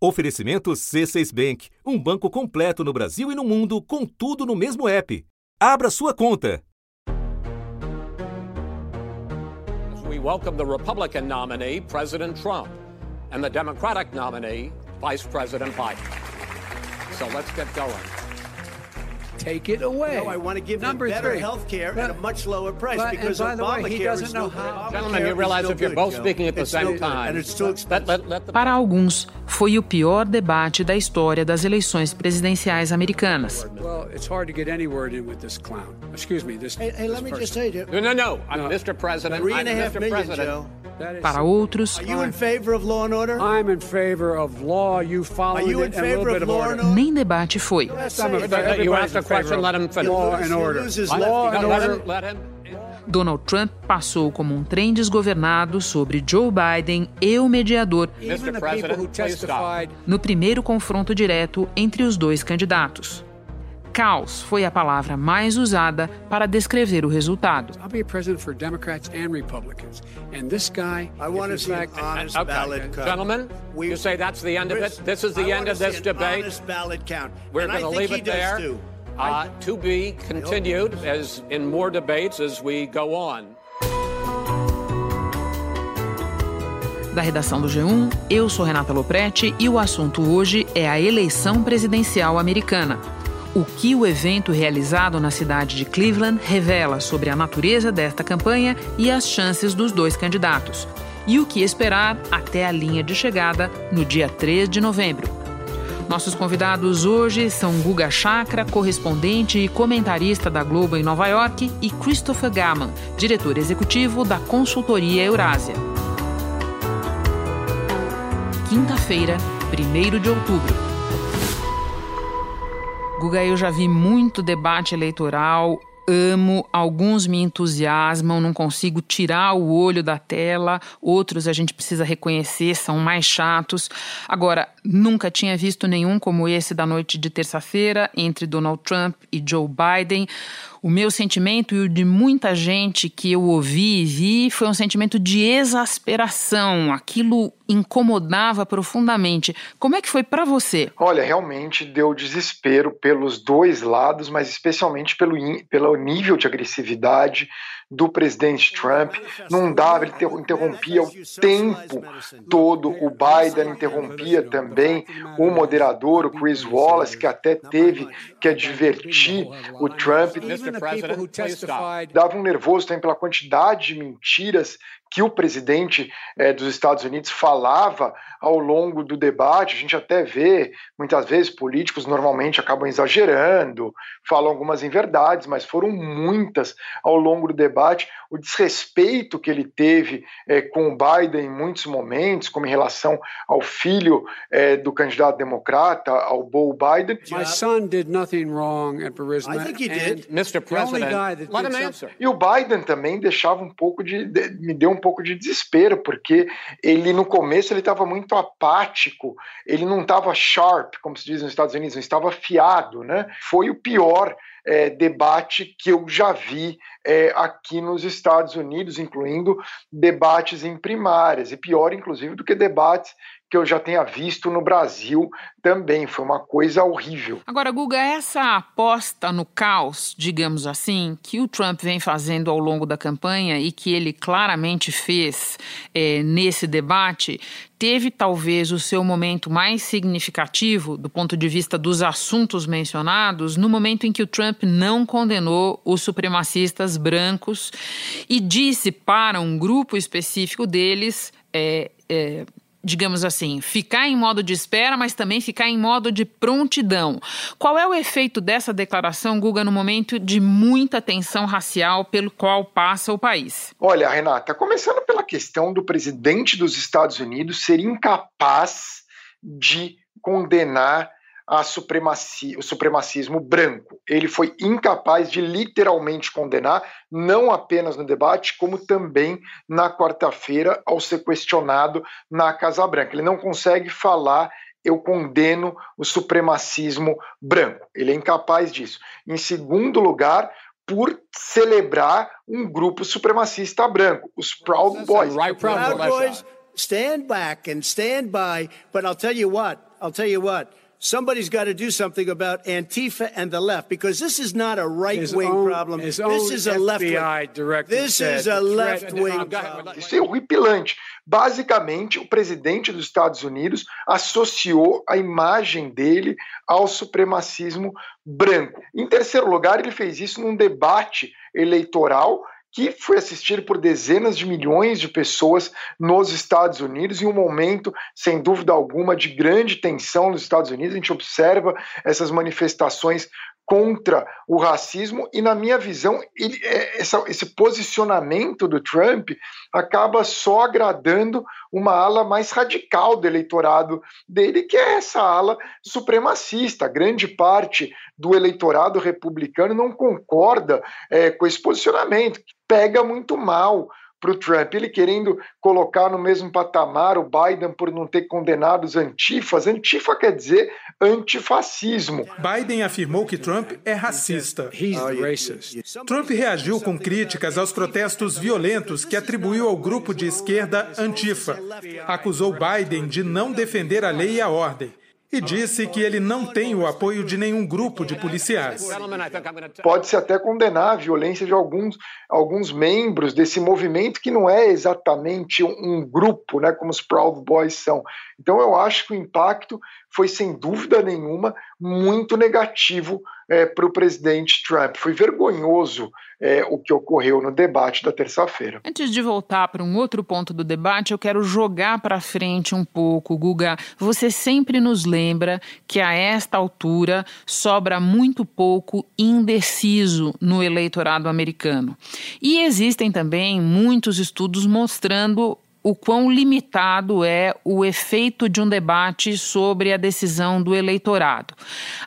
Oferecimento C6 Bank, um banco completo no Brasil e no mundo, com tudo no mesmo app. Abra sua conta. We welcome the Republican nominee, President Trump, and the Democratic nominee, Vice President Biden. So let's get going. Take it away. No, I want to give Number them better three. health care But- at a much lower price but- because and by the way, Obamacare he doesn't is know how- Gentlemen, Obamacare you realize if you're good, both Joe. speaking at the It's same time, and it's too let, expensive. let, let the Para alguns, foi o pior debate da história das eleições presidenciais americanas. Well, it's hard to get any word in with this clown. Excuse me, this. Hey, hey, let me just say, No, no, no. I'm No. Mr. President. three and a half Mr. million, President. Joe. Para outros, Are you in favor of law and order? I'm in favor of law. You follow Are you in it and a little favor bit of of law order. and order? nem debate foi. Donald Trump passou como um trem desgovernado sobre Joe Biden e o mediador no primeiro confronto direto entre os dois candidatos. Caos foi a palavra mais usada para descrever o resultado. I'll be president for Democrats and Republicans. And this guy, I want to see an honest Okay, ballot count. gentlemen, We- you say that's the end of it. This is I the end wanna of this debate. honest ballot count. We're I going to leave it there. too. Uh, to be continued as in more debates as we go on. Da redação do G1, eu sou Renata Loprete e o assunto hoje é a eleição presidencial americana. O que o evento realizado na cidade de Cleveland revela sobre a natureza desta campanha e as chances dos dois candidatos. E o que esperar até a linha de chegada no dia 3 de novembro. Nossos convidados hoje são Guga Chakra, correspondente e comentarista da Globo em Nova York, e Christopher Gammon, diretor executivo da consultoria Eurásia. Quinta-feira, 1 de outubro. Guga, eu já vi muito debate eleitoral, amo, alguns me entusiasmam, não consigo tirar o olho da tela, outros a gente precisa reconhecer, são mais chatos. Agora, nunca tinha visto nenhum como esse da noite de terça-feira entre Donald Trump e Joe Biden. O meu sentimento e o de muita gente que eu ouvi e vi foi um sentimento de exasperação. Aquilo incomodava profundamente. Como é que foi para você? Olha, realmente deu desespero pelos dois lados, mas especialmente pelo, pelo nível de agressividade do presidente Trump. Não dava, ele inter- interrompia o tempo todo. O Biden interrompia também o moderador, o Chris Wallace, que até teve que advertir o Trump. Dava um nervoso também pela quantidade de mentiras que o presidente eh, dos Estados Unidos falava ao longo do debate. A gente até vê, muitas vezes, políticos normalmente acabam exagerando, falam algumas inverdades, mas foram muitas ao longo do debate. O desrespeito que ele teve eh, com o Biden em muitos momentos, como em relação ao filho eh, do candidato democrata, ao Beau Biden. My son did nothing wrong at Burisma. I think he did. Mr. President, let him answer. E o Biden também deixava um pouco de, de- me deu um pouco de desespero, porque ele no começo ele estava muito apático, ele não estava sharp, como se diz nos Estados Unidos, não estava afiado, né? Foi o pior eh, debate que eu já vi eh, aqui nos Estados Unidos, incluindo debates em primárias, e pior, inclusive, do que debates que eu já tenha visto no Brasil também. Foi uma coisa horrível. Agora, Guga, essa aposta no caos, digamos assim, que o Trump vem fazendo ao longo da campanha e que ele claramente fez eh, nesse debate, teve talvez o seu momento mais significativo do ponto de vista dos assuntos mencionados no momento em que o Trump não condenou os supremacistas brancos e disse para um grupo específico deles. eh, eh, digamos assim, ficar em modo de espera, mas também ficar em modo de prontidão. Qual é o efeito dessa declaração, Guga, no momento de muita tensão racial pelo qual passa o país? Olha, Renata, começando pela questão do presidente dos Estados Unidos ser incapaz de condenar a supremacia, o supremacismo branco. Ele foi incapaz de literalmente condenar, não apenas no debate, como também na quarta-feira, ao ser questionado na Casa Branca. Ele não consegue falar. Eu condeno o supremacismo branco. Ele é incapaz disso. Em segundo lugar, por celebrar um grupo supremacista branco, os Proud Boys. Right, Proud Proud Boys, stand back and stand by. But I'll tell you what, I'll tell you what. Somebody's got to do something about Antifa and the left because this is not a right wing problem. This is a left wing. This is a left wing problem. Isso é horripilante. Basicamente, o presidente dos Estados Unidos associou a imagem dele ao supremacismo branco. Em terceiro lugar, ele fez isso num debate eleitoral que foi assistido por dezenas de milhões de pessoas nos Estados Unidos, em um momento, sem dúvida alguma, de grande tensão nos Estados Unidos. A gente observa essas manifestações contra o racismo e na minha visão ele, é, essa, esse posicionamento do Trump acaba só agradando uma ala mais radical do eleitorado dele que é essa ala supremacista. Grande parte do eleitorado republicano não concorda é, com esse posicionamento pega muito mal para o Trump, ele querendo colocar no mesmo patamar o Biden por não ter condenado os antifas. Antifa quer dizer antifascismo. Biden afirmou que Trump é racista. Trump reagiu com críticas aos protestos violentos que atribuiu ao grupo de esquerda Antifa. Acusou Biden de não defender a lei e a ordem e disse que ele não tem o apoio de nenhum grupo de policiais. Pode-se até condenar a violência de alguns, alguns membros desse movimento que não é exatamente um, grupo, né, como os Proud Boys são. Então eu acho que o impacto foi sem dúvida nenhuma muito negativo é, para o presidente Trump. Foi vergonhoso é, o que ocorreu no debate da terça-feira. Antes de voltar para um outro ponto do debate, eu quero jogar para frente um pouco, Guga. Você sempre nos lembra que a esta altura sobra muito pouco indeciso no eleitorado americano. E existem também muitos estudos mostrando o quão limitado é o efeito de um debate sobre a decisão do eleitorado.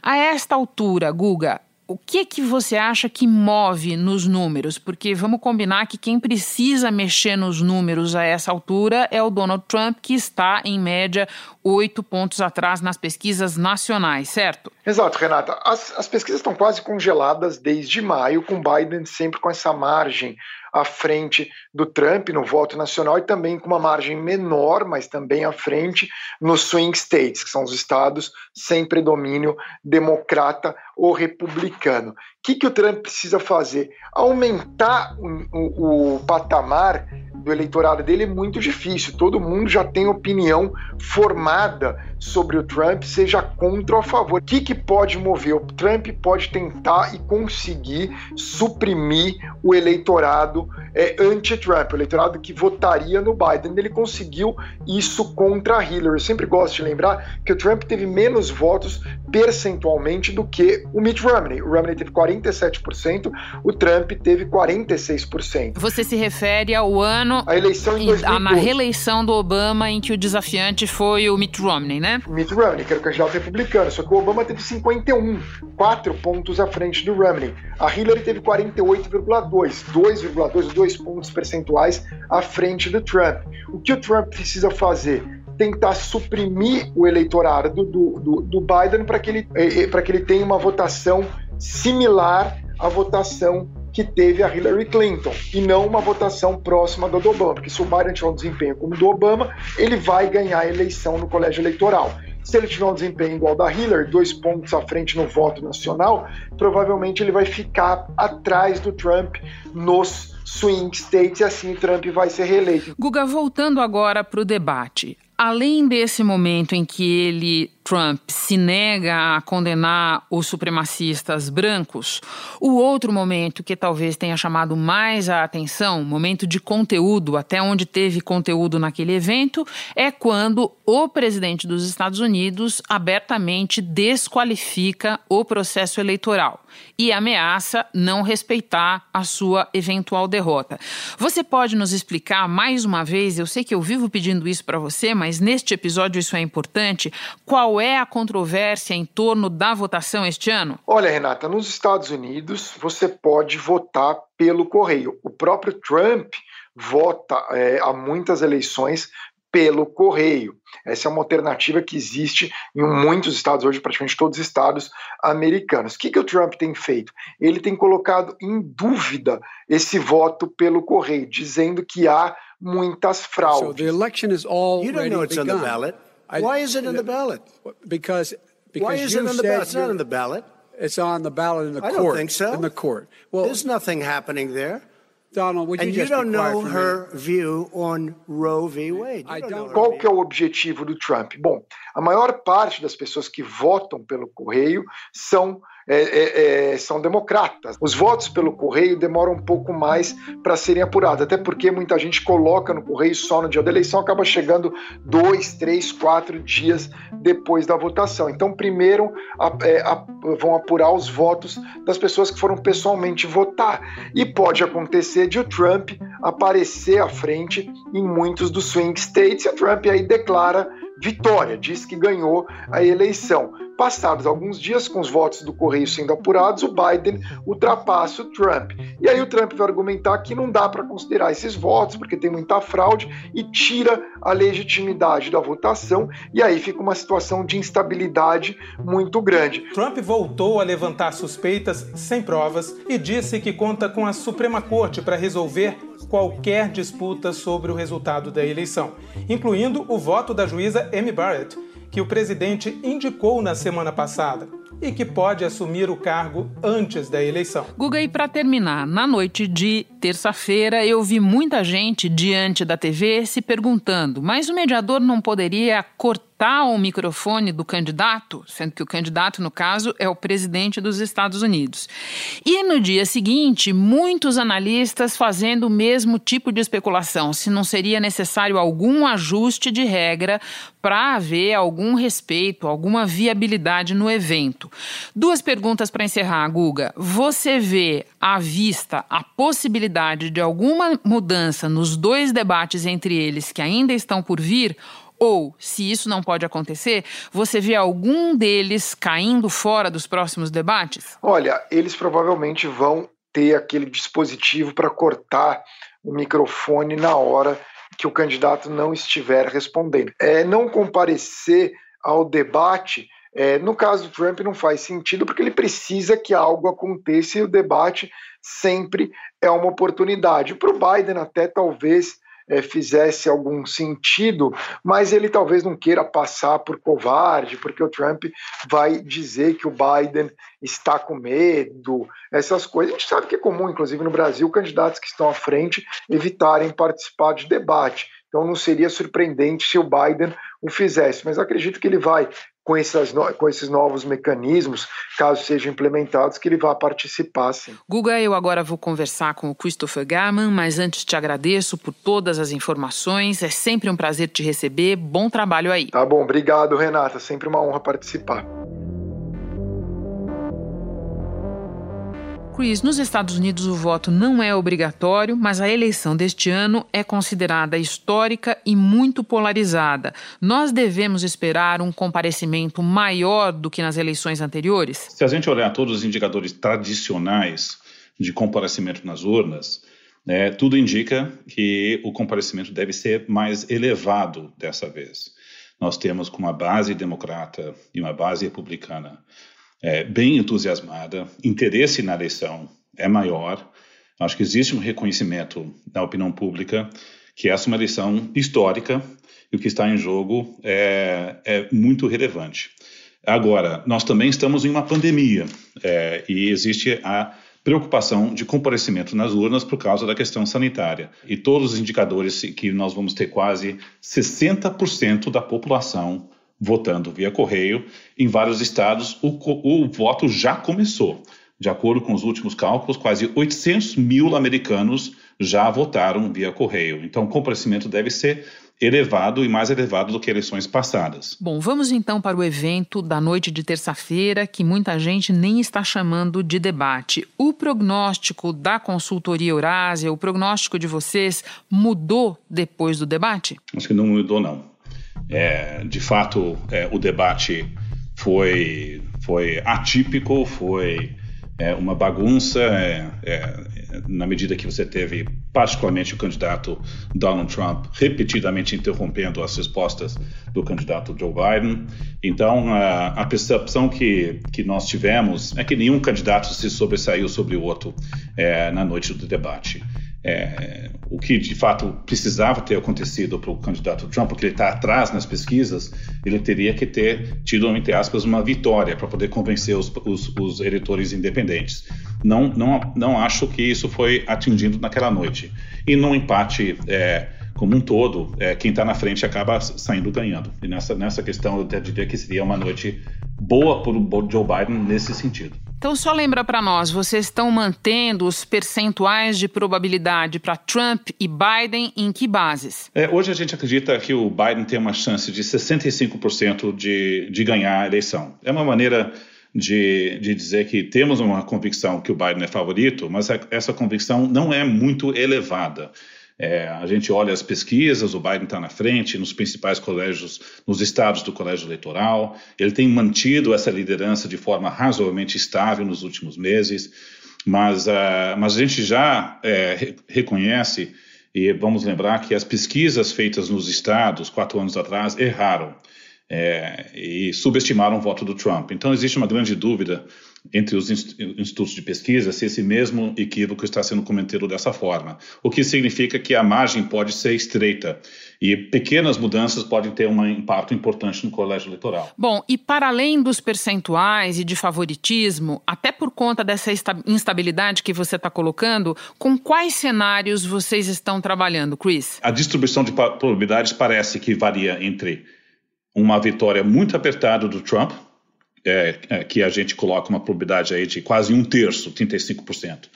A esta altura, Guga, o que que você acha que move nos números? Porque vamos combinar que quem precisa mexer nos números a essa altura é o Donald Trump, que está, em média, oito pontos atrás nas pesquisas nacionais, certo? Exato, Renata. As, as pesquisas estão quase congeladas desde maio, com Biden sempre com essa margem à frente do Trump no voto nacional e também com uma margem menor, mas também à frente nos swing states, que são os estados sem predomínio democrata ou republicano. O que, que o Trump precisa fazer? Aumentar o, o, o patamar do eleitorado dele é muito difícil. Todo mundo já tem opinião formada sobre o Trump, seja contra ou a favor. O que, que pode mover? O Trump pode tentar e conseguir suprimir o eleitorado é, anti-Trump, o eleitorado que votaria no Biden. Ele conseguiu isso contra a Hillary. Eu sempre gosto de lembrar que o Trump teve menos votos percentualmente do que o Mitt Romney. O Romney teve 47%, o Trump teve 46%. Você se refere ao ano. A eleição em 2012. Na reeleição do Obama, em que o desafiante foi o Mitt Romney, né? Mitt Romney, que era o candidato republicano. Só que o Obama teve 51, 4 pontos à frente do Romney. A Hillary teve 48,2, 2,2, 2 pontos percentuais à frente do Trump. O que o Trump precisa fazer? Tentar suprimir o eleitorado do, do, do Biden para que, ele, eh, eh, que ele tenha uma votação similar à votação que teve a Hillary Clinton e não uma votação próxima do Obama, porque se o Biden tiver um desempenho como o do Obama, ele vai ganhar a eleição no colégio eleitoral. Se ele tiver um desempenho igual da Hillary, dois pontos à frente no voto nacional, provavelmente ele vai ficar atrás do Trump nos swing states e assim o Trump vai ser reeleito. Guga, voltando agora para o debate. Além desse momento em que ele Trump se nega a condenar os supremacistas brancos, o outro momento que talvez tenha chamado mais a atenção, momento de conteúdo, até onde teve conteúdo naquele evento, é quando o presidente dos Estados Unidos abertamente desqualifica o processo eleitoral e ameaça não respeitar a sua eventual derrota. Você pode nos explicar mais uma vez, eu sei que eu vivo pedindo isso para você, mas neste episódio isso é importante, qual qual é a controvérsia em torno da votação este ano? Olha, Renata, nos Estados Unidos você pode votar pelo correio. O próprio Trump vota é, a muitas eleições pelo correio. Essa é uma alternativa que existe em muitos estados, hoje praticamente todos os estados americanos. O que, que o Trump tem feito? Ele tem colocado em dúvida esse voto pelo correio, dizendo que há muitas fraudes. So the election is already You don't. Why is it in the ballot? Because because Why is it in the ballot? It's not in the ballot. It's on the ballot in the I court. I don't think so. In the court. Well, there's nothing happening there. Donald, would you and you don't know her view on Roe v. Wade. Qual que é o objetivo do Trump? Bom, a maior parte das pessoas que votam pelo correio são é, é, é, são democratas. Os votos pelo correio demoram um pouco mais para serem apurados, até porque muita gente coloca no correio só no dia da eleição, acaba chegando dois, três, quatro dias depois da votação. Então, primeiro a, é, a, vão apurar os votos das pessoas que foram pessoalmente votar. E pode acontecer de o Trump aparecer à frente em muitos dos swing states, e o Trump aí declara vitória, diz que ganhou a eleição. Passados alguns dias, com os votos do Correio sendo apurados, o Biden ultrapassa o Trump. E aí o Trump vai argumentar que não dá para considerar esses votos, porque tem muita fraude, e tira a legitimidade da votação, e aí fica uma situação de instabilidade muito grande. Trump voltou a levantar suspeitas sem provas e disse que conta com a Suprema Corte para resolver qualquer disputa sobre o resultado da eleição, incluindo o voto da juíza Amy Barrett que o presidente indicou na semana passada e que pode assumir o cargo antes da eleição. Guga, e para terminar, na noite de terça-feira eu vi muita gente diante da TV se perguntando: mas o mediador não poderia cortar o microfone do candidato, sendo que o candidato, no caso, é o presidente dos Estados Unidos. E no dia seguinte, muitos analistas fazendo o mesmo tipo de especulação, se não seria necessário algum ajuste de regra para haver algum respeito, alguma viabilidade no evento. Duas perguntas para encerrar, Guga. Você vê à vista a possibilidade de alguma mudança nos dois debates entre eles que ainda estão por vir? Ou, se isso não pode acontecer, você vê algum deles caindo fora dos próximos debates? Olha, eles provavelmente vão ter aquele dispositivo para cortar o microfone na hora que o candidato não estiver respondendo. É, não comparecer ao debate, é, no caso do Trump, não faz sentido, porque ele precisa que algo aconteça e o debate sempre é uma oportunidade. Para o Biden, até talvez é, fizesse algum sentido, mas ele talvez não queira passar por covarde, porque o Trump vai dizer que o Biden está com medo, essas coisas. A gente sabe que é comum, inclusive no Brasil, candidatos que estão à frente evitarem participar de debate. Então não seria surpreendente se o Biden o fizesse, mas acredito que ele vai com, essas, com esses novos mecanismos, caso sejam implementados, que ele vá participar, sim. Guga, eu agora vou conversar com o Christopher Garman, mas antes te agradeço por todas as informações. É sempre um prazer te receber. Bom trabalho aí. Tá bom, obrigado, Renata. Sempre uma honra participar. Chris, nos Estados Unidos o voto não é obrigatório, mas a eleição deste ano é considerada histórica e muito polarizada. Nós devemos esperar um comparecimento maior do que nas eleições anteriores? Se a gente olhar todos os indicadores tradicionais de comparecimento nas urnas, né, tudo indica que o comparecimento deve ser mais elevado dessa vez. Nós temos com uma base democrata e uma base republicana é, bem entusiasmada, interesse na eleição é maior. Acho que existe um reconhecimento da opinião pública que essa é uma eleição histórica e o que está em jogo é, é muito relevante. Agora, nós também estamos em uma pandemia é, e existe a preocupação de comparecimento nas urnas por causa da questão sanitária. E todos os indicadores que nós vamos ter quase 60% da população votando via correio. Em vários estados, o, o voto já começou. De acordo com os últimos cálculos, quase 800 mil americanos já votaram via correio. Então, o comparecimento deve ser elevado e mais elevado do que eleições passadas. Bom, vamos então para o evento da noite de terça-feira, que muita gente nem está chamando de debate. O prognóstico da consultoria Eurásia, o prognóstico de vocês, mudou depois do debate? Acho que não mudou, não. É, de fato, é, o debate foi, foi atípico, foi é, uma bagunça, é, é, na medida que você teve, particularmente, o candidato Donald Trump repetidamente interrompendo as respostas do candidato Joe Biden. Então, a, a percepção que, que nós tivemos é que nenhum candidato se sobressaiu sobre o outro é, na noite do debate. É, o que de fato precisava ter acontecido para o candidato Trump, porque ele está atrás nas pesquisas, ele teria que ter tido, entre aspas, uma vitória para poder convencer os, os, os, eleitores independentes. Não, não, não acho que isso foi atingido naquela noite. E no empate é, como um todo, é, quem está na frente acaba saindo ganhando. E nessa, nessa questão eu até diria que seria uma noite boa para o Joe Biden nesse sentido. Então, só lembra para nós, vocês estão mantendo os percentuais de probabilidade para Trump e Biden em que bases? É, hoje a gente acredita que o Biden tem uma chance de 65% de, de ganhar a eleição. É uma maneira de, de dizer que temos uma convicção que o Biden é favorito, mas essa convicção não é muito elevada. É, a gente olha as pesquisas, o Biden está na frente nos principais colégios, nos estados do colégio eleitoral. Ele tem mantido essa liderança de forma razoavelmente estável nos últimos meses, mas, uh, mas a gente já é, reconhece, e vamos lembrar que as pesquisas feitas nos estados quatro anos atrás erraram é, e subestimaram o voto do Trump. Então existe uma grande dúvida entre os institutos de pesquisa se esse mesmo equívoco está sendo cometido dessa forma, o que significa que a margem pode ser estreita e pequenas mudanças podem ter um impacto importante no colégio eleitoral. Bom, e para além dos percentuais e de favoritismo, até por conta dessa instabilidade que você está colocando, com quais cenários vocês estão trabalhando, Chris? A distribuição de probabilidades parece que varia entre uma vitória muito apertada do Trump, é, é, que a gente coloca uma probabilidade aí de quase um terço, 35%.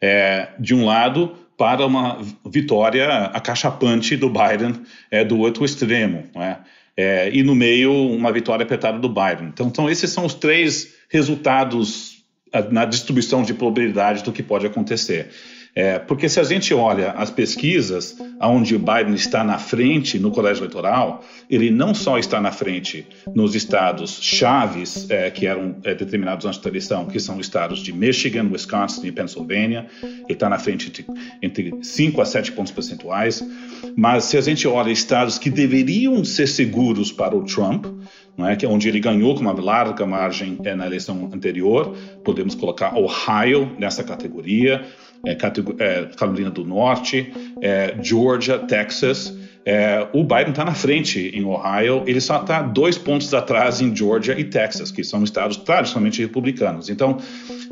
É, de um lado, para uma vitória acachapante do Biden é, do outro extremo. É? é, e no meio, uma vitória apertada do Biden. Então, então, esses são os três resultados na distribuição de probabilidade do que pode acontecer. É, porque se a gente olha as pesquisas onde Biden está na frente no colégio eleitoral, ele não só está na frente nos estados chaves é, que eram é, determinados antes da eleição, que são estados de Michigan, Wisconsin e Pennsylvania, ele está na frente de, entre 5 a 7 pontos percentuais. Mas se a gente olha estados que deveriam ser seguros para o Trump, é? que é onde ele ganhou com uma larga margem é, na eleição anterior, podemos colocar Ohio nessa categoria é, é, Carolina do Norte, é, Georgia, Texas. É, o Biden está na frente em Ohio, ele só está dois pontos atrás em Georgia e Texas, que são estados tradicionalmente republicanos. Então,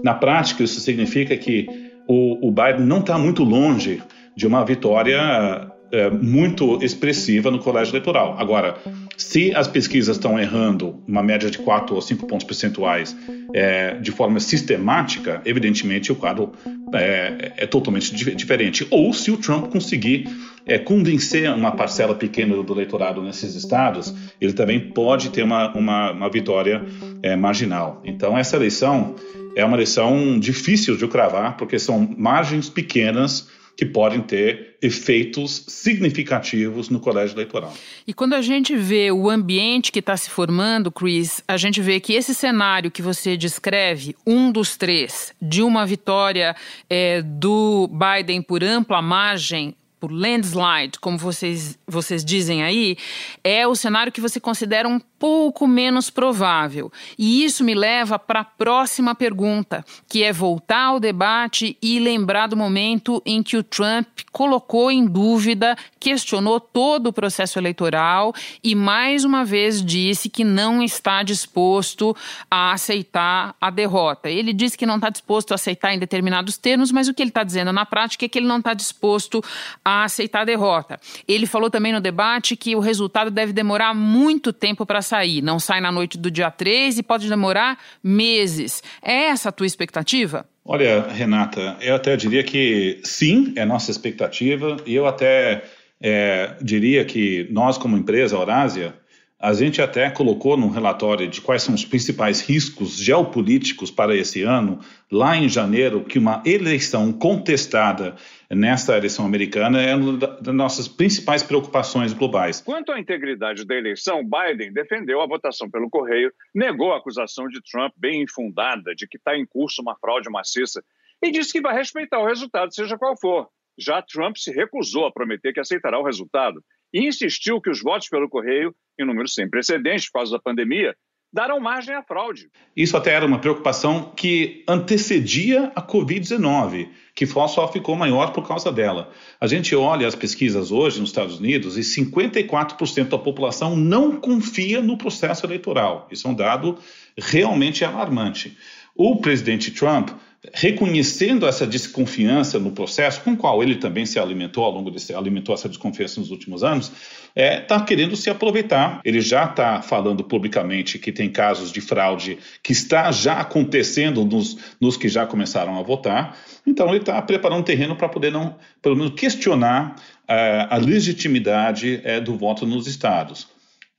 na prática, isso significa que o, o Biden não está muito longe de uma vitória é, muito expressiva no colégio eleitoral. Agora, se as pesquisas estão errando uma média de 4 ou 5 pontos percentuais é, de forma sistemática, evidentemente o quadro é, é totalmente diferente. Ou se o Trump conseguir é, convencer uma parcela pequena do eleitorado nesses estados, ele também pode ter uma, uma, uma vitória é, marginal. Então, essa eleição é uma eleição difícil de cravar, porque são margens pequenas que podem ter efeitos significativos no colégio eleitoral. E quando a gente vê o ambiente que está se formando, Chris, a gente vê que esse cenário que você descreve, um dos três, de uma vitória é, do Biden por ampla margem, por landslide, como vocês, vocês dizem aí, é o cenário que você considera um pouco menos provável. E isso me leva para a próxima pergunta, que é voltar ao debate e lembrar do momento em que o Trump colocou em dúvida, questionou todo o processo eleitoral e mais uma vez disse que não está disposto a aceitar a derrota. Ele disse que não está disposto a aceitar em determinados termos, mas o que ele está dizendo na prática é que ele não está disposto a aceitar a derrota. Ele falou também no debate que o resultado deve demorar muito tempo para sair. Não sai na noite do dia 3 e pode demorar meses. É essa a tua expectativa? Olha, Renata, eu até diria que sim, é nossa expectativa, e eu até é, diria que nós, como empresa Eurásia, a gente até colocou num relatório de quais são os principais riscos geopolíticos para esse ano, lá em janeiro, que uma eleição contestada nesta eleição americana é uma das nossas principais preocupações globais. Quanto à integridade da eleição, Biden defendeu a votação pelo correio, negou a acusação de Trump bem infundada de que está em curso uma fraude maciça e disse que vai respeitar o resultado, seja qual for. Já Trump se recusou a prometer que aceitará o resultado e insistiu que os votos pelo correio, em número sem precedentes por causa da pandemia, darão margem à fraude. Isso até era uma preocupação que antecedia a Covid-19, que só ficou maior por causa dela. A gente olha as pesquisas hoje nos Estados Unidos e 54% da população não confia no processo eleitoral. Isso é um dado realmente alarmante. O presidente Trump reconhecendo essa desconfiança no processo, com o qual ele também se alimentou ao longo desse alimentou essa desconfiança nos últimos anos, está é, tá querendo se aproveitar. Ele já está falando publicamente que tem casos de fraude que está já acontecendo nos, nos que já começaram a votar. Então ele está preparando terreno para poder não, pelo menos questionar é, a legitimidade é, do voto nos estados.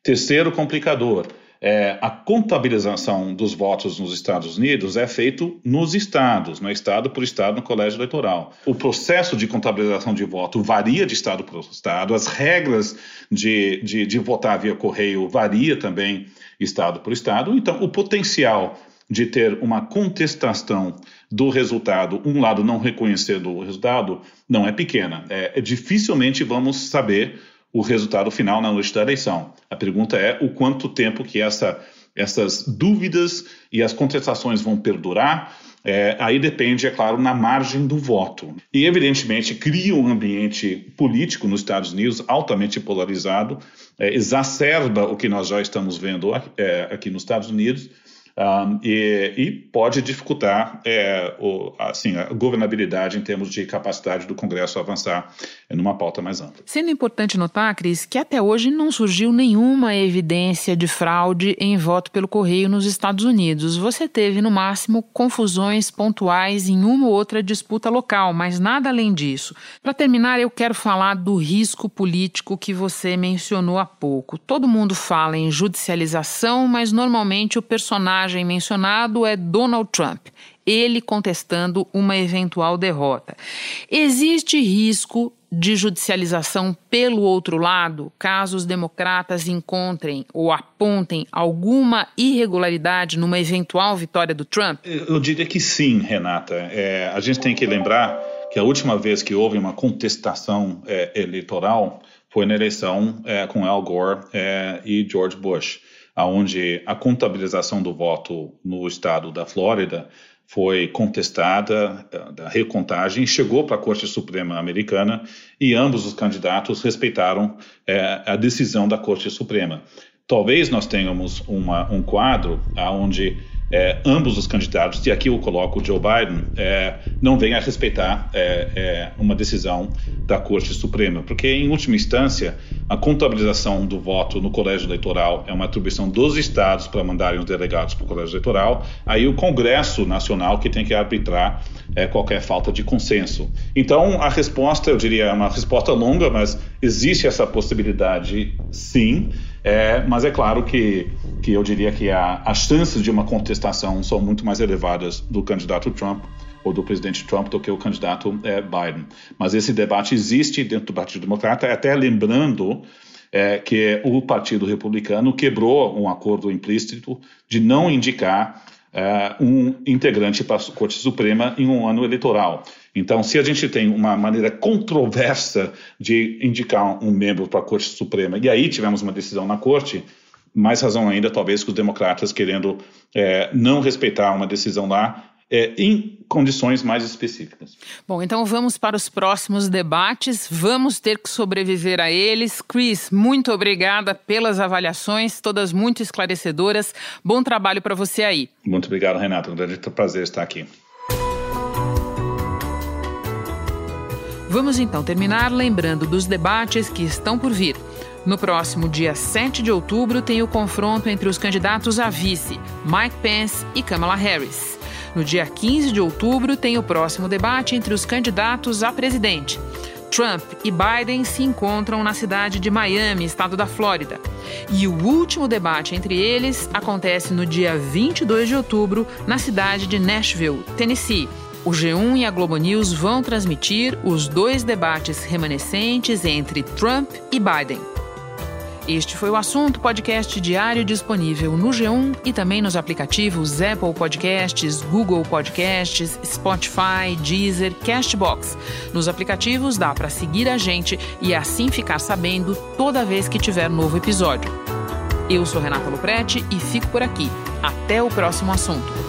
Terceiro complicador é, a contabilização dos votos nos Estados Unidos é feito nos estados, no estado por estado, no colégio eleitoral. O processo de contabilização de voto varia de estado para estado, as regras de, de, de votar via correio varia também estado por estado, então o potencial de ter uma contestação do resultado, um lado não reconhecendo o resultado, não é pequena. É, dificilmente vamos saber o resultado final na noite da eleição. A pergunta é o quanto tempo que essa, essas dúvidas e as contestações vão perdurar. É, aí depende, é claro, na margem do voto. E, evidentemente, cria um ambiente político nos Estados Unidos altamente polarizado, é, exacerba o que nós já estamos vendo é, aqui nos Estados Unidos um, e, e, pode dificultar é, o, assim, a governabilidade em termos de capacidade do Congresso avançar numa pauta mais ampla. Sendo importante notar, Cris, que até hoje não surgiu nenhuma evidência de fraude em voto pelo correio nos Estados Unidos. Você teve, no máximo, confusões pontuais em uma ou outra disputa local, mas nada além disso. Para terminar, eu quero falar do risco político que você mencionou há pouco. Todo mundo fala em judicialização, mas normalmente o personagem personagem mencionado é Donald Trump, ele contestando uma eventual derrota. Existe risco de judicialização pelo outro lado, caso os democratas encontrem ou apontem alguma irregularidade numa eventual vitória do Trump? Eu diria que sim, Renata. É, a gente tem que lembrar que a última vez que houve uma contestação é, eleitoral foi na eleição é, com Al Gore é, e George Bush onde a contabilização do voto no estado da Flórida foi contestada, da recontagem, chegou para a Corte Suprema Americana e ambos os candidatos respeitaram é, a decisão da Corte Suprema. Talvez nós tenhamos uma, um quadro onde é, ambos os candidatos, e aqui eu coloco o Joe Biden, é, não venha a respeitar é, é, uma decisão da Corte Suprema, porque, em última instância, a contabilização do voto no colégio eleitoral é uma atribuição dos estados para mandarem os delegados para o colégio eleitoral, aí o Congresso Nacional que tem que arbitrar é, qualquer falta de consenso. Então, a resposta, eu diria, é uma resposta longa, mas existe essa possibilidade, sim. É, mas é claro que, que eu diria que a, as chances de uma contestação são muito mais elevadas do candidato Trump ou do presidente Trump do que o candidato é, Biden. Mas esse debate existe dentro do Partido Democrata, até lembrando é, que o Partido Republicano quebrou um acordo implícito de não indicar é, um integrante para a Corte Suprema em um ano eleitoral. Então, se a gente tem uma maneira controversa de indicar um membro para a Corte Suprema e aí tivemos uma decisão na Corte, mais razão ainda, talvez, que os democratas querendo é, não respeitar uma decisão lá é, em condições mais específicas. Bom, então vamos para os próximos debates. Vamos ter que sobreviver a eles. Chris, muito obrigada pelas avaliações, todas muito esclarecedoras. Bom trabalho para você aí. Muito obrigado, Renato. Um grande prazer estar aqui. Vamos então terminar lembrando dos debates que estão por vir. No próximo dia 7 de outubro tem o confronto entre os candidatos a vice, Mike Pence e Kamala Harris. No dia 15 de outubro tem o próximo debate entre os candidatos a presidente. Trump e Biden se encontram na cidade de Miami, estado da Flórida. E o último debate entre eles acontece no dia 22 de outubro, na cidade de Nashville, Tennessee o G1 e a Globo News vão transmitir os dois debates remanescentes entre Trump e Biden. Este foi o assunto podcast diário disponível no G1 e também nos aplicativos Apple Podcasts, Google Podcasts, Spotify, Deezer, Castbox. Nos aplicativos dá para seguir a gente e assim ficar sabendo toda vez que tiver novo episódio. Eu sou Renata Luprete e fico por aqui. Até o próximo assunto.